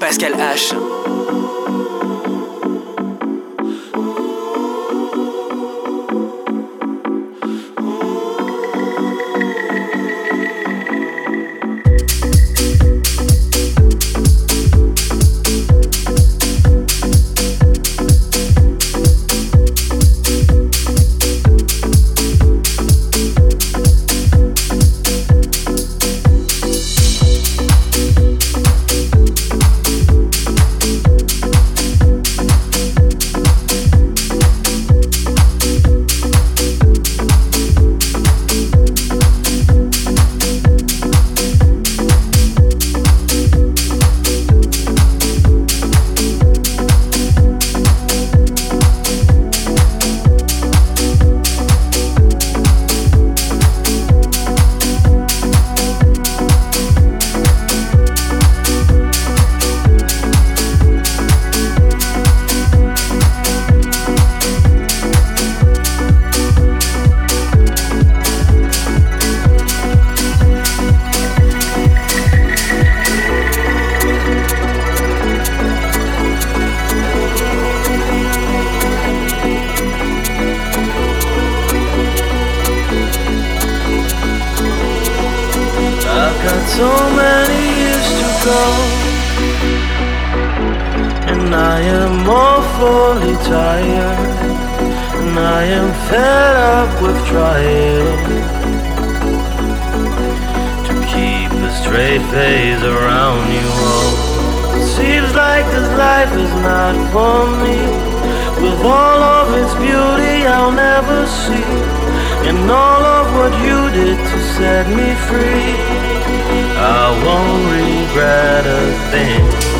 Pascal H. free. I won't regret a thing.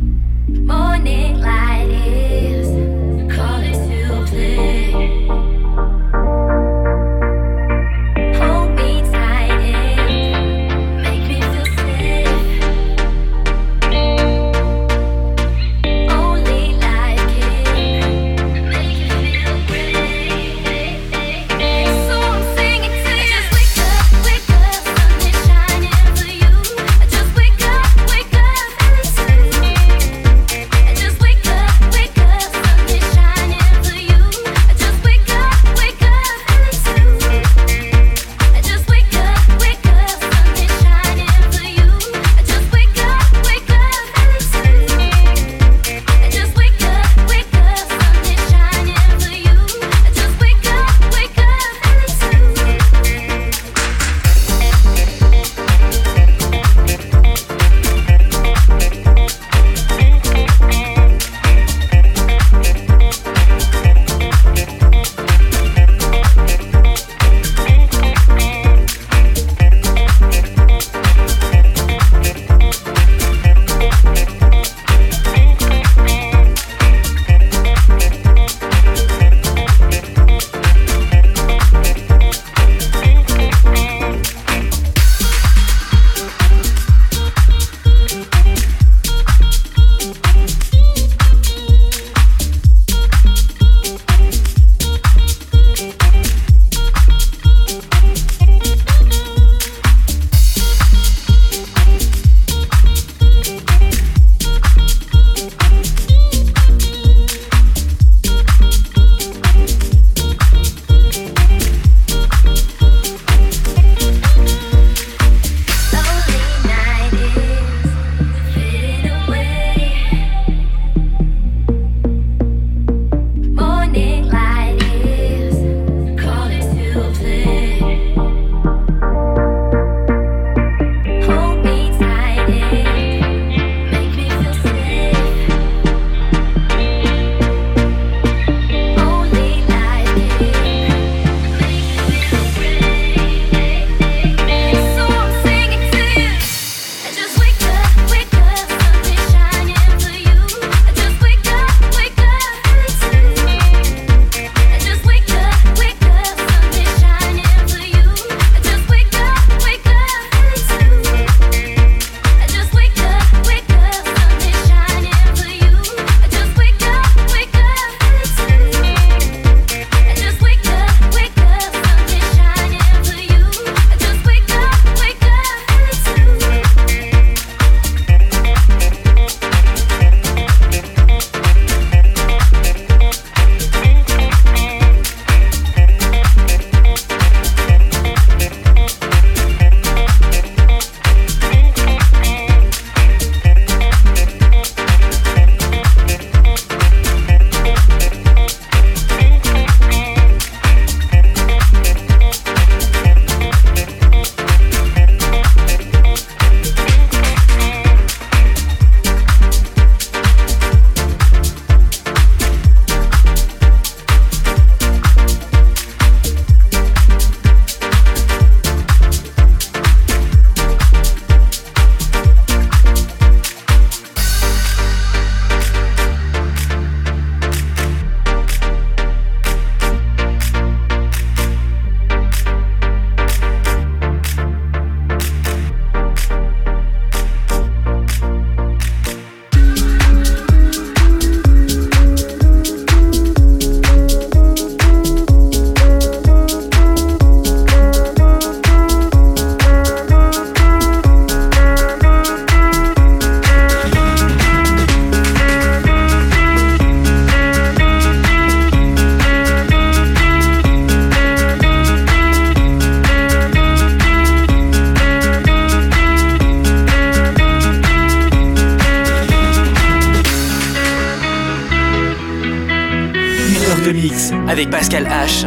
Avec Pascal H.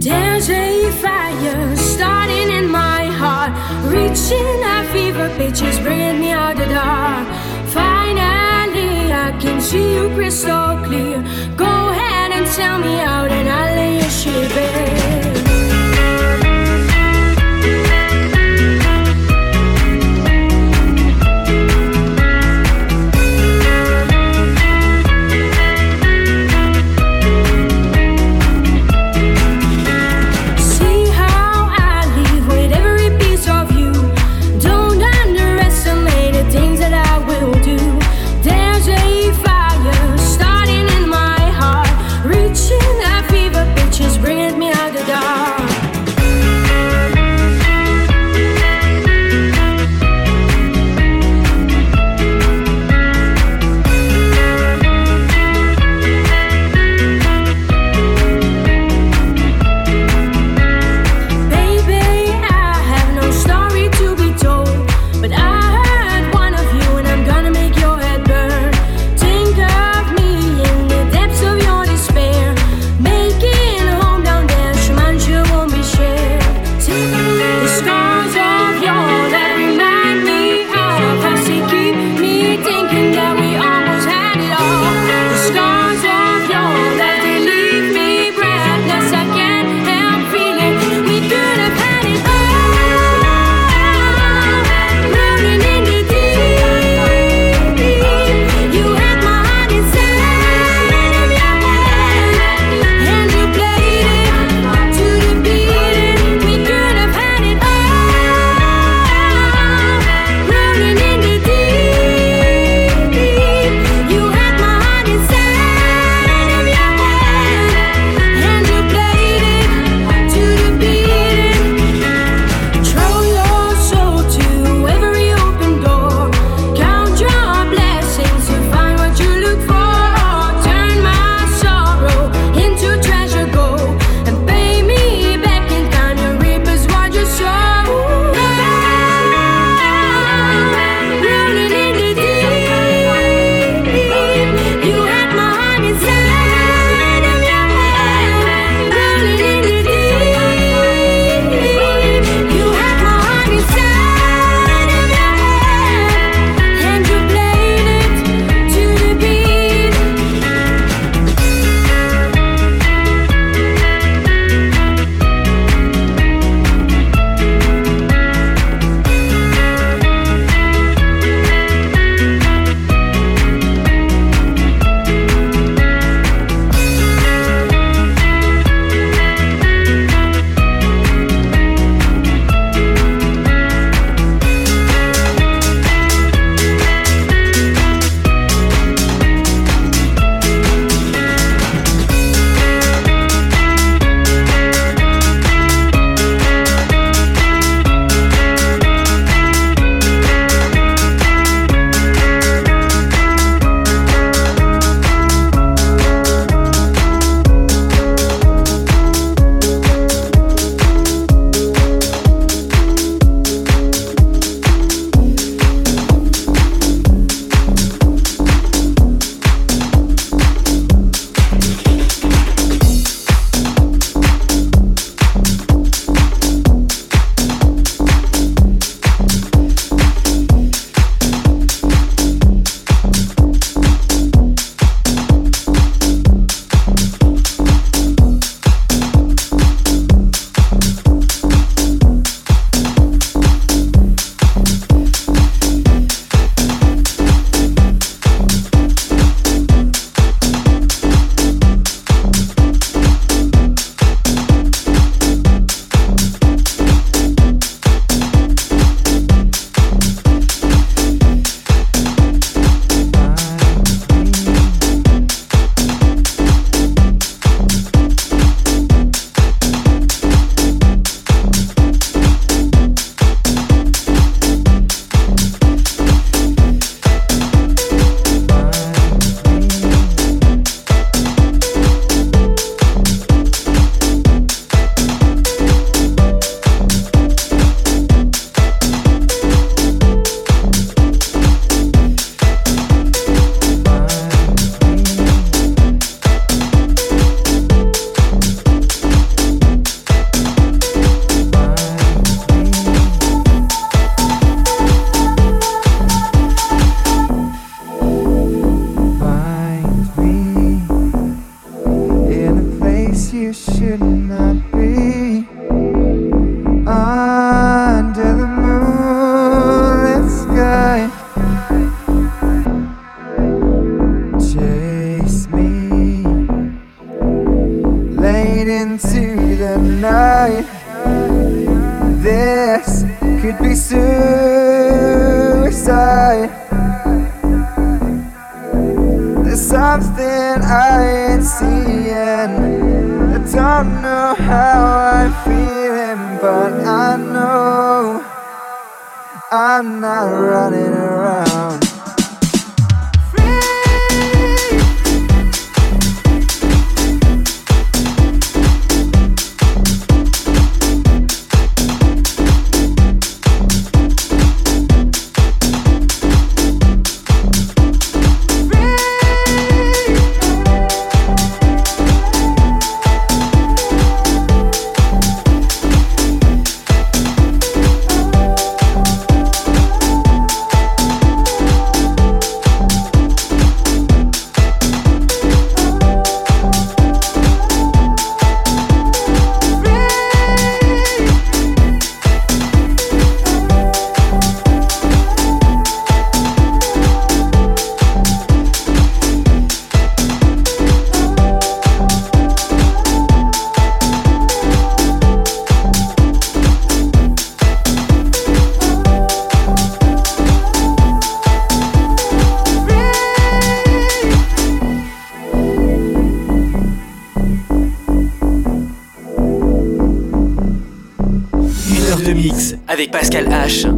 There's a fire starting in my heart, reaching a fever pitch, is bringing me out the dark. Finally, I can see you crystal clear. Go ahead and tell me avec Pascal H.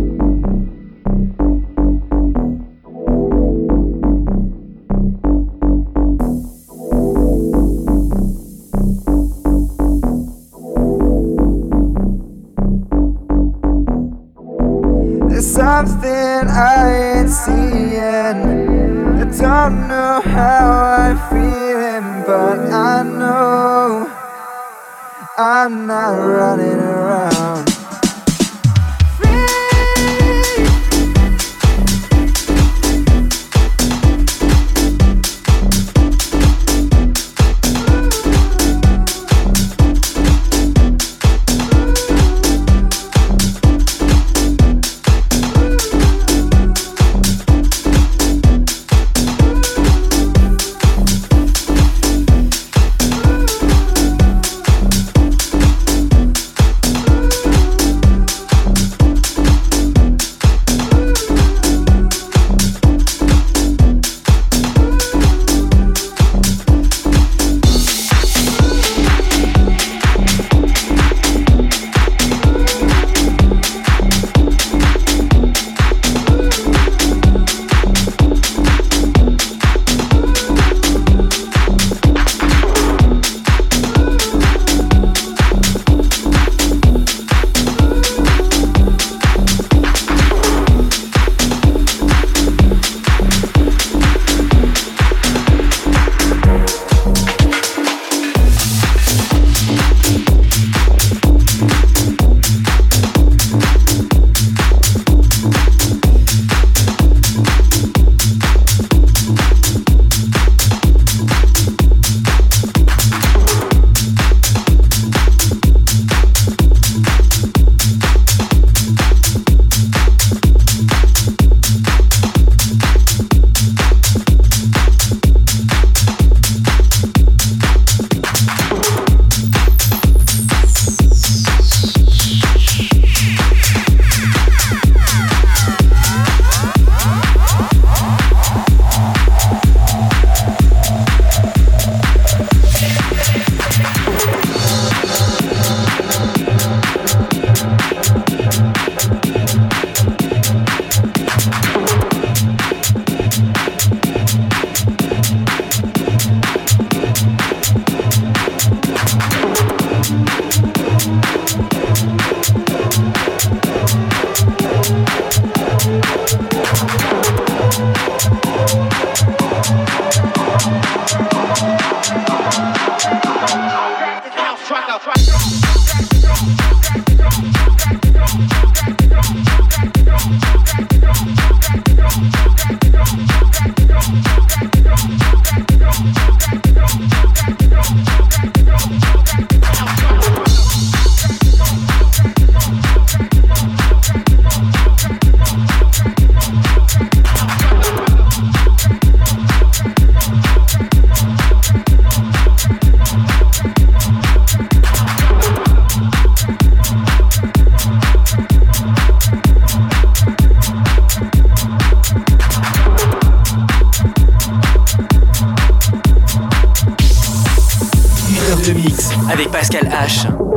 avec Pascal H.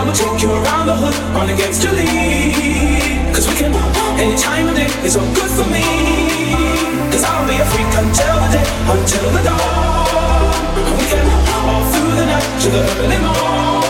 I will take you around the hood on against your lead. Cause we can, any time of day is all good for me. Cause I'll be a freak until the day, until the dawn. We can all through the night to the early morn.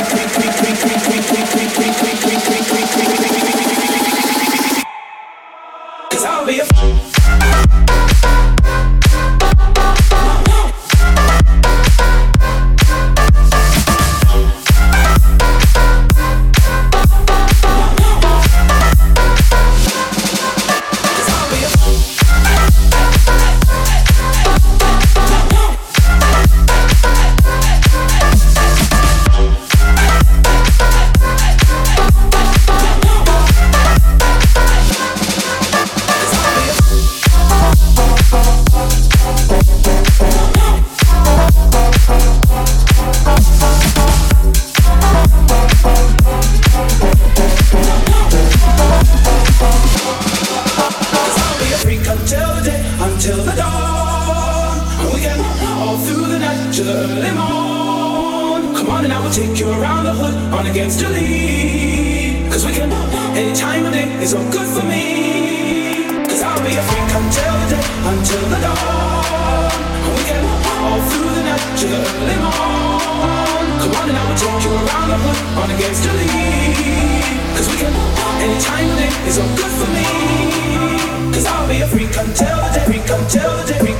timing is all good for me. Cause I'll be a freak until the day, freak until the day.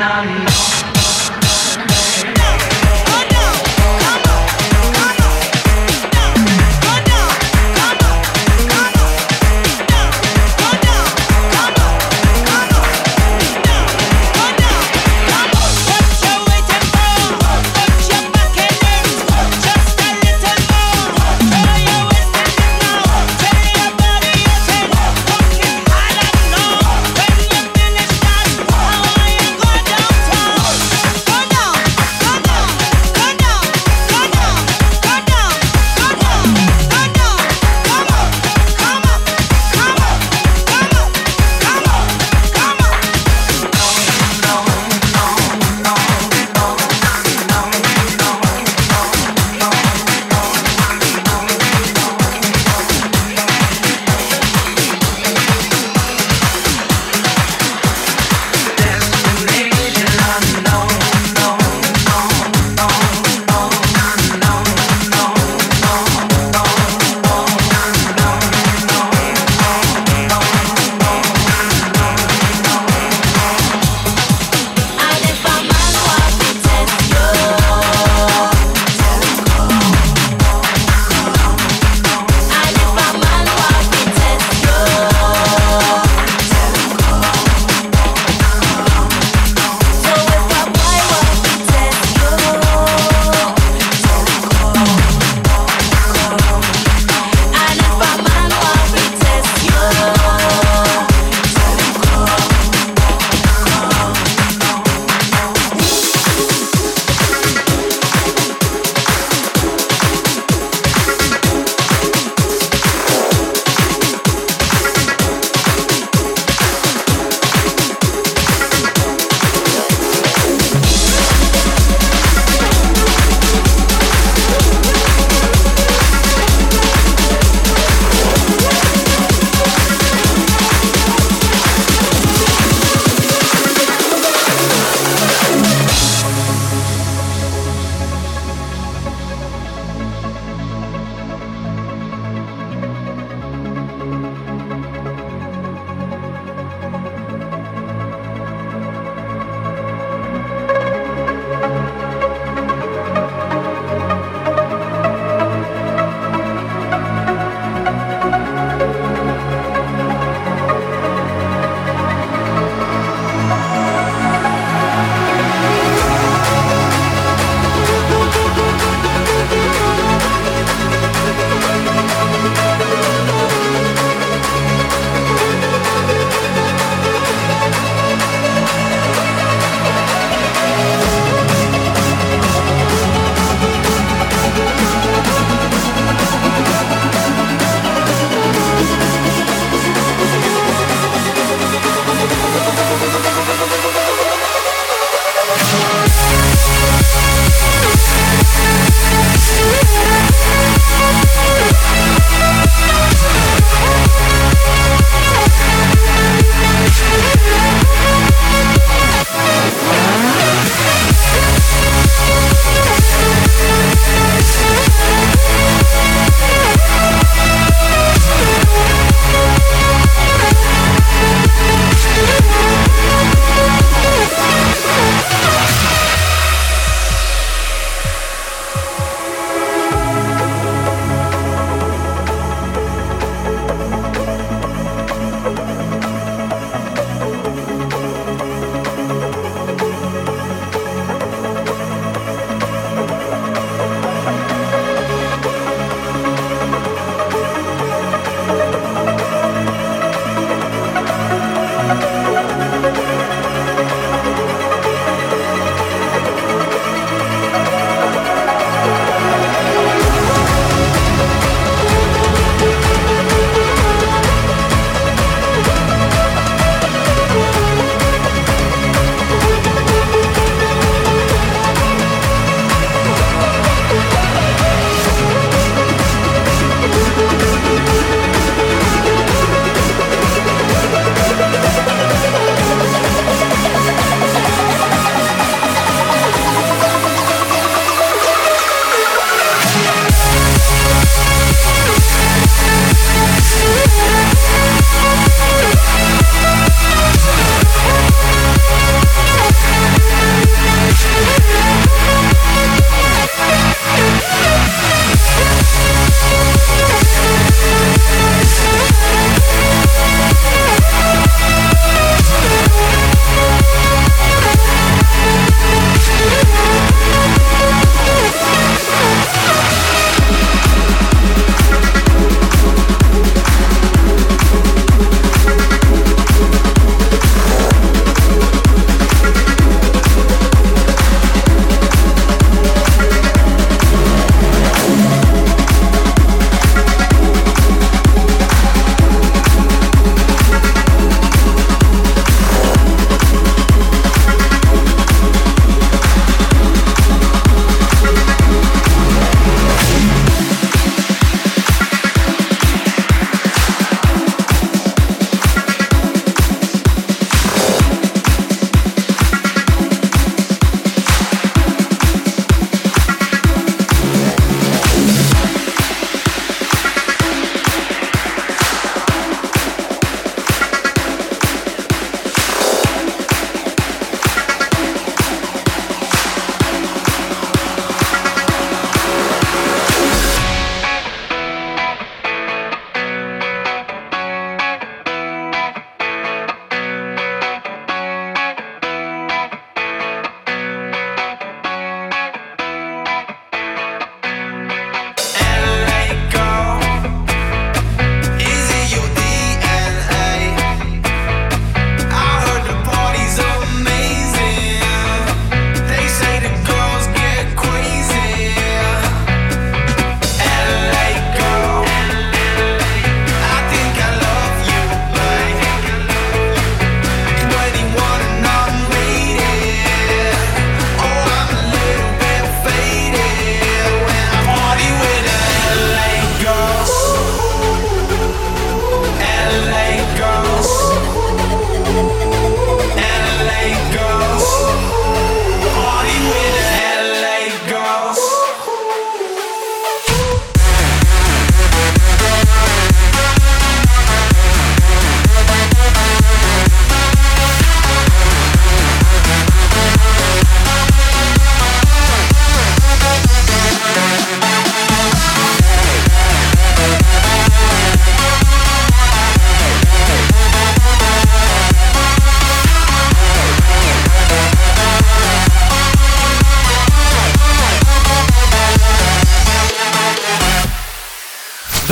I'm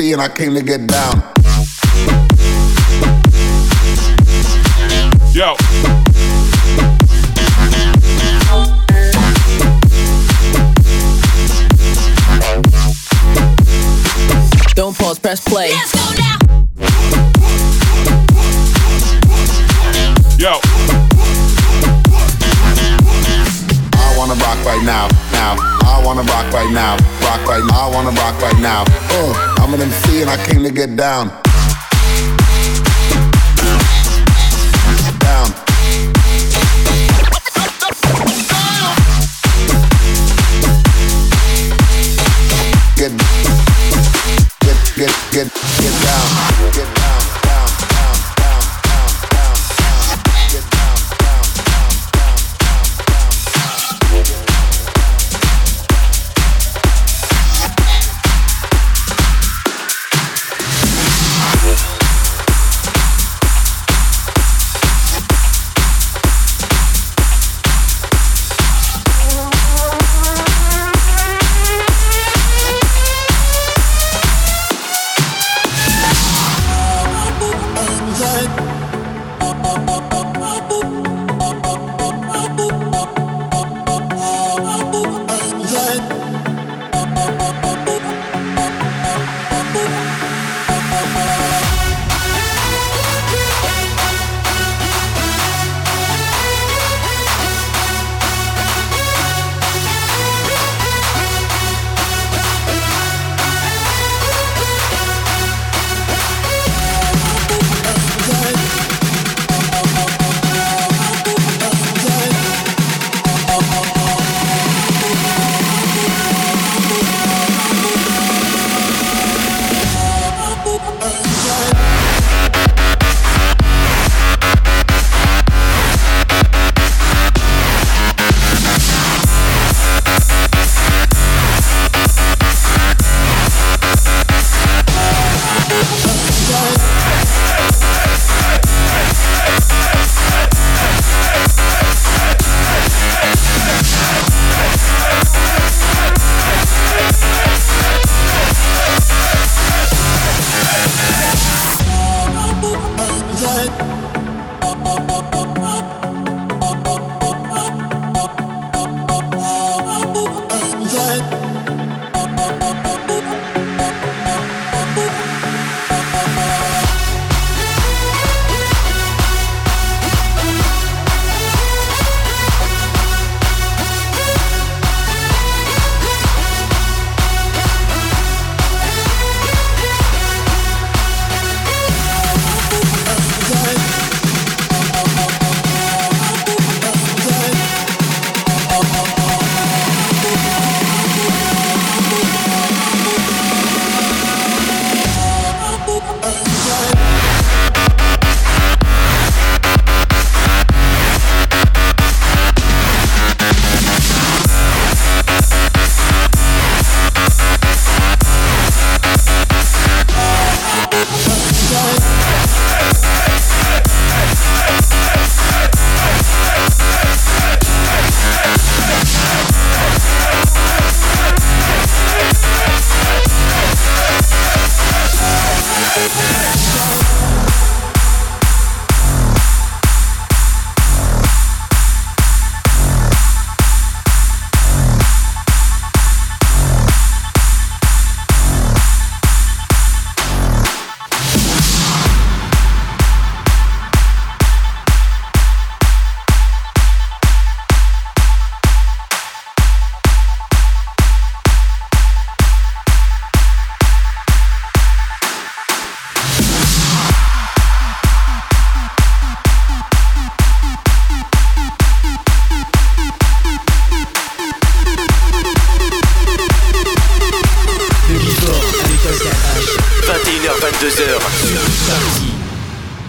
MC and I came to get down. Yo. Don't pause, press play. Let's go now. Yo. Rock right now, now. I wanna rock right now, rock right now. I wanna rock right now. Uh, I'm an MC and I came to get down.